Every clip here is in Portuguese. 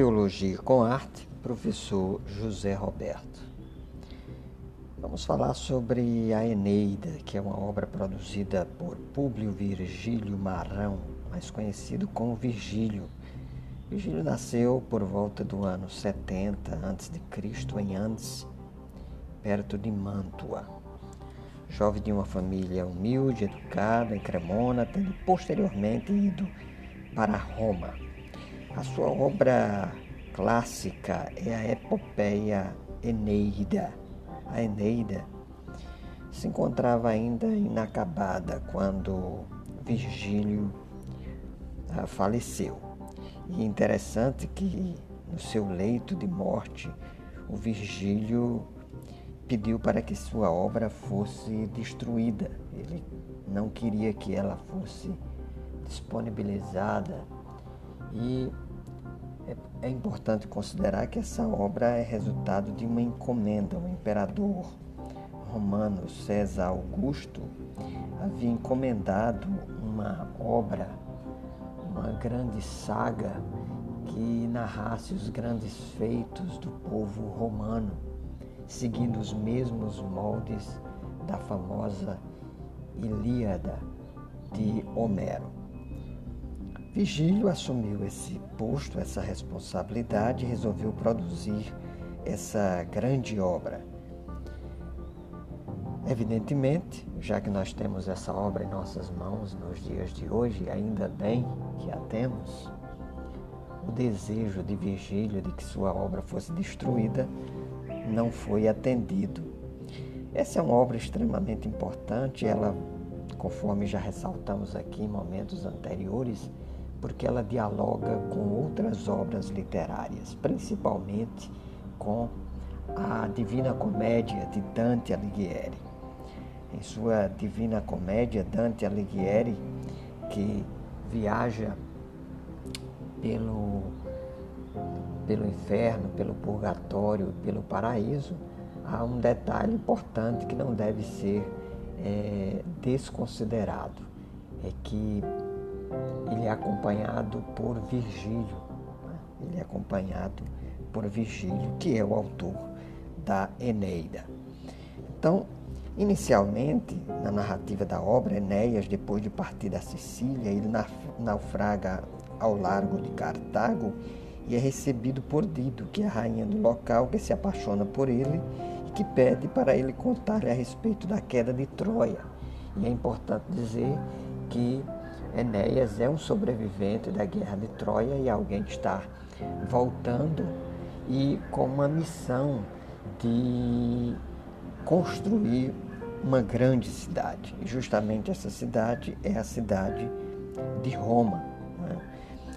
Teologia com Arte, professor José Roberto. Vamos falar sobre a Eneida, que é uma obra produzida por Públio Virgílio Marão, mais conhecido como Virgílio. Virgílio nasceu por volta do ano 70 a.C. em Andes, perto de Mantua. Jovem de uma família humilde, educada, em Cremona, tendo posteriormente ido para Roma a sua obra clássica é a epopeia Eneida. A Eneida se encontrava ainda inacabada quando Virgílio ah, faleceu. E é interessante que no seu leito de morte, o Virgílio pediu para que sua obra fosse destruída. Ele não queria que ela fosse disponibilizada e é, é importante considerar que essa obra é resultado de uma encomenda. O imperador romano César Augusto havia encomendado uma obra, uma grande saga que narrasse os grandes feitos do povo romano, seguindo os mesmos moldes da famosa Ilíada de Homero. Vigílio assumiu esse posto, essa responsabilidade e resolveu produzir essa grande obra. Evidentemente, já que nós temos essa obra em nossas mãos nos dias de hoje, ainda bem que a temos, o desejo de Virgílio de que sua obra fosse destruída não foi atendido. Essa é uma obra extremamente importante, ela, conforme já ressaltamos aqui em momentos anteriores, porque ela dialoga com outras obras literárias, principalmente com a Divina Comédia de Dante Alighieri. Em sua Divina Comédia, Dante Alighieri, que viaja pelo, pelo inferno, pelo purgatório, pelo paraíso, há um detalhe importante que não deve ser é, desconsiderado. É que ele é acompanhado por Virgílio. Né? Ele é acompanhado por Virgílio, que é o autor da Eneida. Então, inicialmente, na narrativa da obra, Enéas, depois de partir da Sicília, ele naufraga ao largo de Cartago e é recebido por Dido, que é a rainha do local, que se apaixona por ele e que pede para ele contar a respeito da queda de Troia. E é importante dizer que Enéas é um sobrevivente da guerra de Troia e alguém que está voltando e com uma missão de construir uma grande cidade. E justamente essa cidade é a cidade de Roma. Né?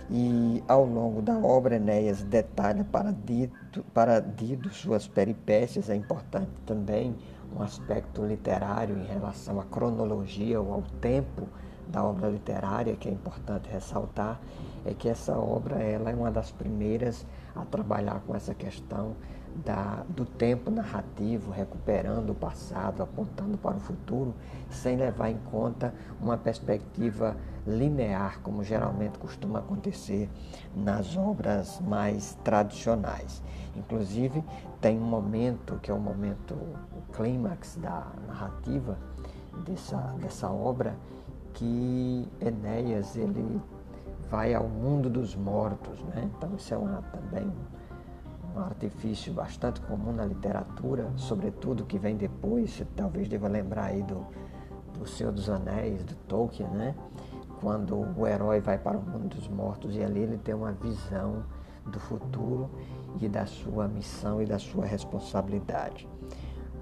E ao longo da obra, Enéas detalha para Dido, para Dido suas peripécias. É importante também um aspecto literário em relação à cronologia ou ao tempo da obra literária, que é importante ressaltar, é que essa obra ela é uma das primeiras a trabalhar com essa questão da, do tempo narrativo, recuperando o passado, apontando para o futuro, sem levar em conta uma perspectiva linear, como geralmente costuma acontecer nas obras mais tradicionais. Inclusive, tem um momento que é o momento, o clímax da narrativa dessa, dessa obra, que Enéas ele vai ao mundo dos mortos, né? Então isso é uma, também um artifício bastante comum na literatura, sobretudo que vem depois, você talvez deva lembrar aí do, do Senhor dos Anéis, do Tolkien, né? Quando o herói vai para o mundo dos mortos e ali ele tem uma visão do futuro e da sua missão e da sua responsabilidade.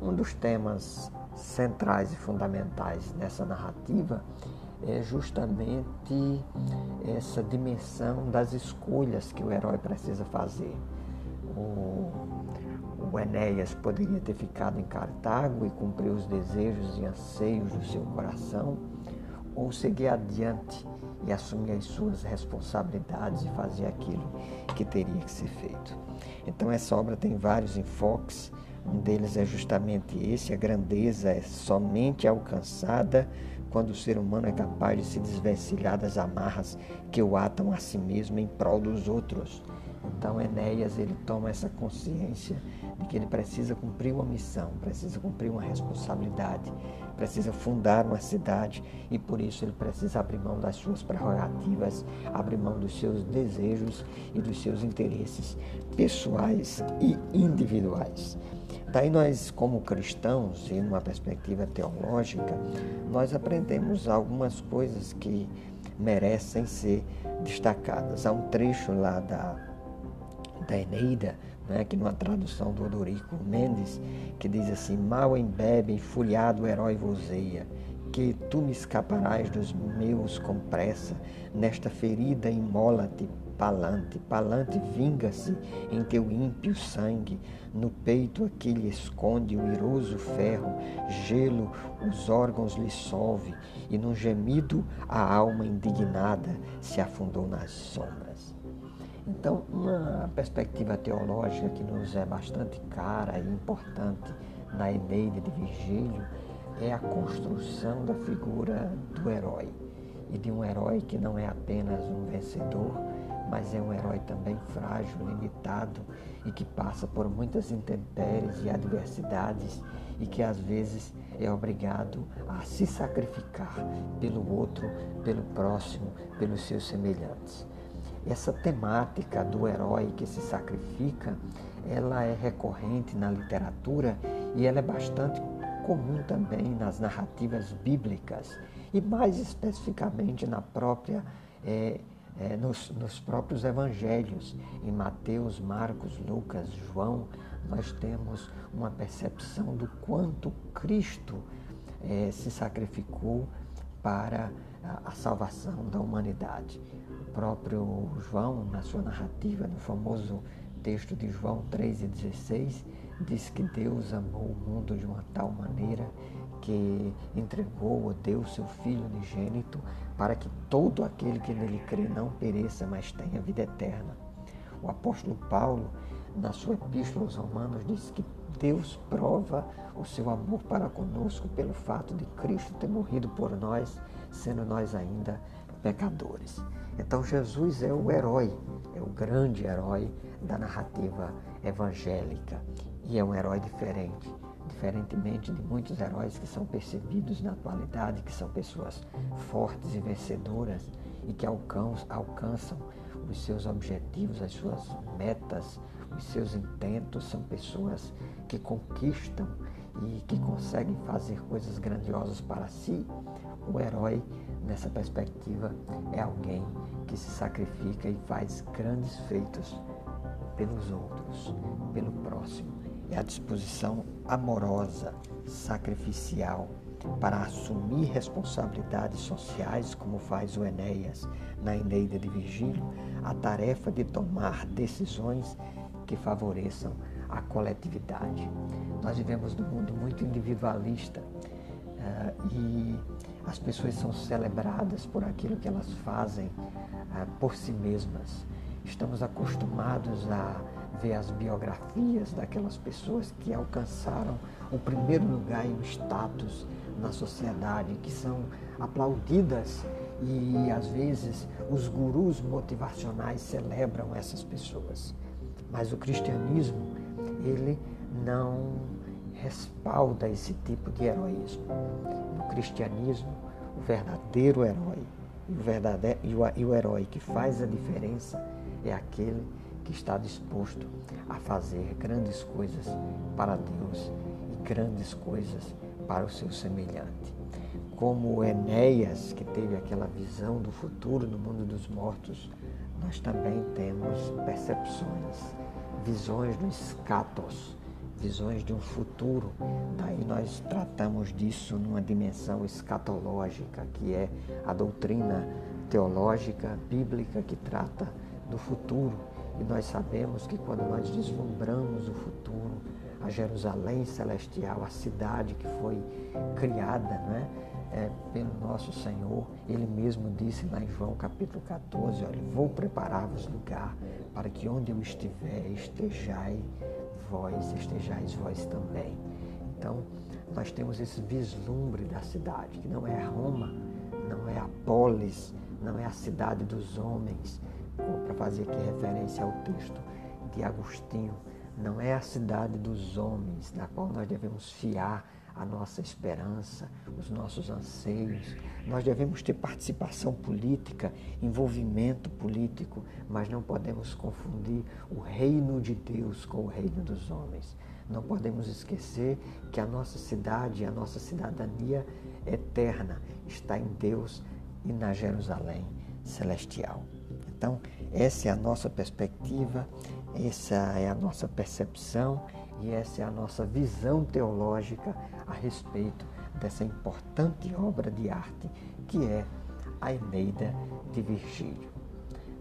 Um dos temas centrais e fundamentais nessa narrativa é justamente essa dimensão das escolhas que o herói precisa fazer. O, o Enéas poderia ter ficado em Cartago e cumprir os desejos e anseios do seu coração, ou seguir adiante e assumir as suas responsabilidades e fazer aquilo que teria que ser feito. Então, essa obra tem vários enfoques um deles é justamente esse: a grandeza é somente alcançada quando o ser humano é capaz de se desvencilhar das amarras que o atam a si mesmo em prol dos outros. Então Enéas ele toma essa consciência de que ele precisa cumprir uma missão, precisa cumprir uma responsabilidade, precisa fundar uma cidade e por isso ele precisa abrir mão das suas prerrogativas, abrir mão dos seus desejos e dos seus interesses pessoais e individuais. Daí nós, como cristãos e numa perspectiva teológica, nós aprendemos algumas coisas que merecem ser destacadas. Há um trecho lá da da Eneida, né, que numa tradução do Odorico Mendes, que diz assim: Mal embebe, enfuriado o herói vozeia, que tu me escaparás dos meus com pressa, nesta ferida imola-te, palante, palante vinga-se em teu ímpio sangue, no peito aquele esconde o iroso ferro, gelo os órgãos lhe solve, e num gemido a alma indignada se afundou nas sombras. Então, uma perspectiva teológica que nos é bastante cara e importante na Eneide de Virgílio é a construção da figura do herói. E de um herói que não é apenas um vencedor, mas é um herói também frágil, limitado e que passa por muitas intempéries e adversidades e que às vezes é obrigado a se sacrificar pelo outro, pelo próximo, pelos seus semelhantes. Essa temática do herói que se sacrifica, ela é recorrente na literatura e ela é bastante comum também nas narrativas bíblicas e mais especificamente na própria é, é, nos, nos, próprios evangelhos. Em Mateus, Marcos, Lucas, João, nós temos uma percepção do quanto Cristo é, se sacrificou para a, a salvação da humanidade próprio João, na sua narrativa, no famoso texto de João 3,16, diz que Deus amou o mundo de uma tal maneira que entregou ou deu seu Filho unigênito para que todo aquele que nele crê não pereça, mas tenha vida eterna. O apóstolo Paulo, na sua epístola aos Romanos, diz que Deus prova o seu amor para conosco pelo fato de Cristo ter morrido por nós, sendo nós ainda pecadores. Então Jesus é o herói, é o grande herói da narrativa evangélica e é um herói diferente, diferentemente de muitos heróis que são percebidos na atualidade, que são pessoas fortes e vencedoras e que alcançam os seus objetivos, as suas metas, os seus intentos, são pessoas que conquistam e que conseguem fazer coisas grandiosas para si. O herói nessa perspectiva, é alguém que se sacrifica e faz grandes feitos pelos outros, pelo próximo. É a disposição amorosa, sacrificial, para assumir responsabilidades sociais, como faz o Enéas na Eneida de Virgílio, a tarefa de tomar decisões que favoreçam a coletividade. Nós vivemos num mundo muito individualista uh, e as pessoas são celebradas por aquilo que elas fazem uh, por si mesmas. Estamos acostumados a ver as biografias daquelas pessoas que alcançaram o primeiro lugar e o status na sociedade, que são aplaudidas e às vezes os gurus motivacionais celebram essas pessoas. Mas o cristianismo, ele não respalda esse tipo de heroísmo. No cristianismo, o verdadeiro herói e o, verdadeiro, e o, herói que faz a diferença é aquele que está disposto a fazer grandes coisas para Deus e grandes coisas para o seu semelhante. Como Enéas, que teve aquela visão do futuro no mundo dos mortos, nós também temos percepções, visões do escatos, visões de um futuro. Daí nós tratamos disso numa dimensão escatológica, que é a doutrina teológica bíblica que trata do futuro. E nós sabemos que quando nós deslumbramos o futuro, a Jerusalém celestial, a cidade que foi criada né, é, pelo nosso Senhor, Ele mesmo disse lá em João capítulo 14, olha, vou preparar-vos lugar para que onde eu estiver estejai vós, estejais vós também. Então, nós temos esse vislumbre da cidade, que não é Roma, não é a polis, não é a cidade dos homens, para fazer aqui referência ao texto de Agostinho, não é a cidade dos homens na qual nós devemos fiar a nossa esperança, os nossos anseios. Nós devemos ter participação política, envolvimento político, mas não podemos confundir o reino de Deus com o reino dos homens. Não podemos esquecer que a nossa cidade, a nossa cidadania eterna está em Deus e na Jerusalém celestial. Então, essa é a nossa perspectiva, essa é a nossa percepção e essa é a nossa visão teológica a respeito dessa importante obra de arte que é a Eneida de Virgílio.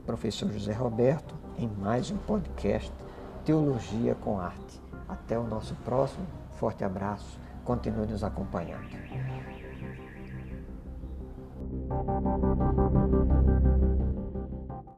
Professor José Roberto, em mais um podcast Teologia com Arte. Até o nosso próximo. Forte abraço. Continue nos acompanhando.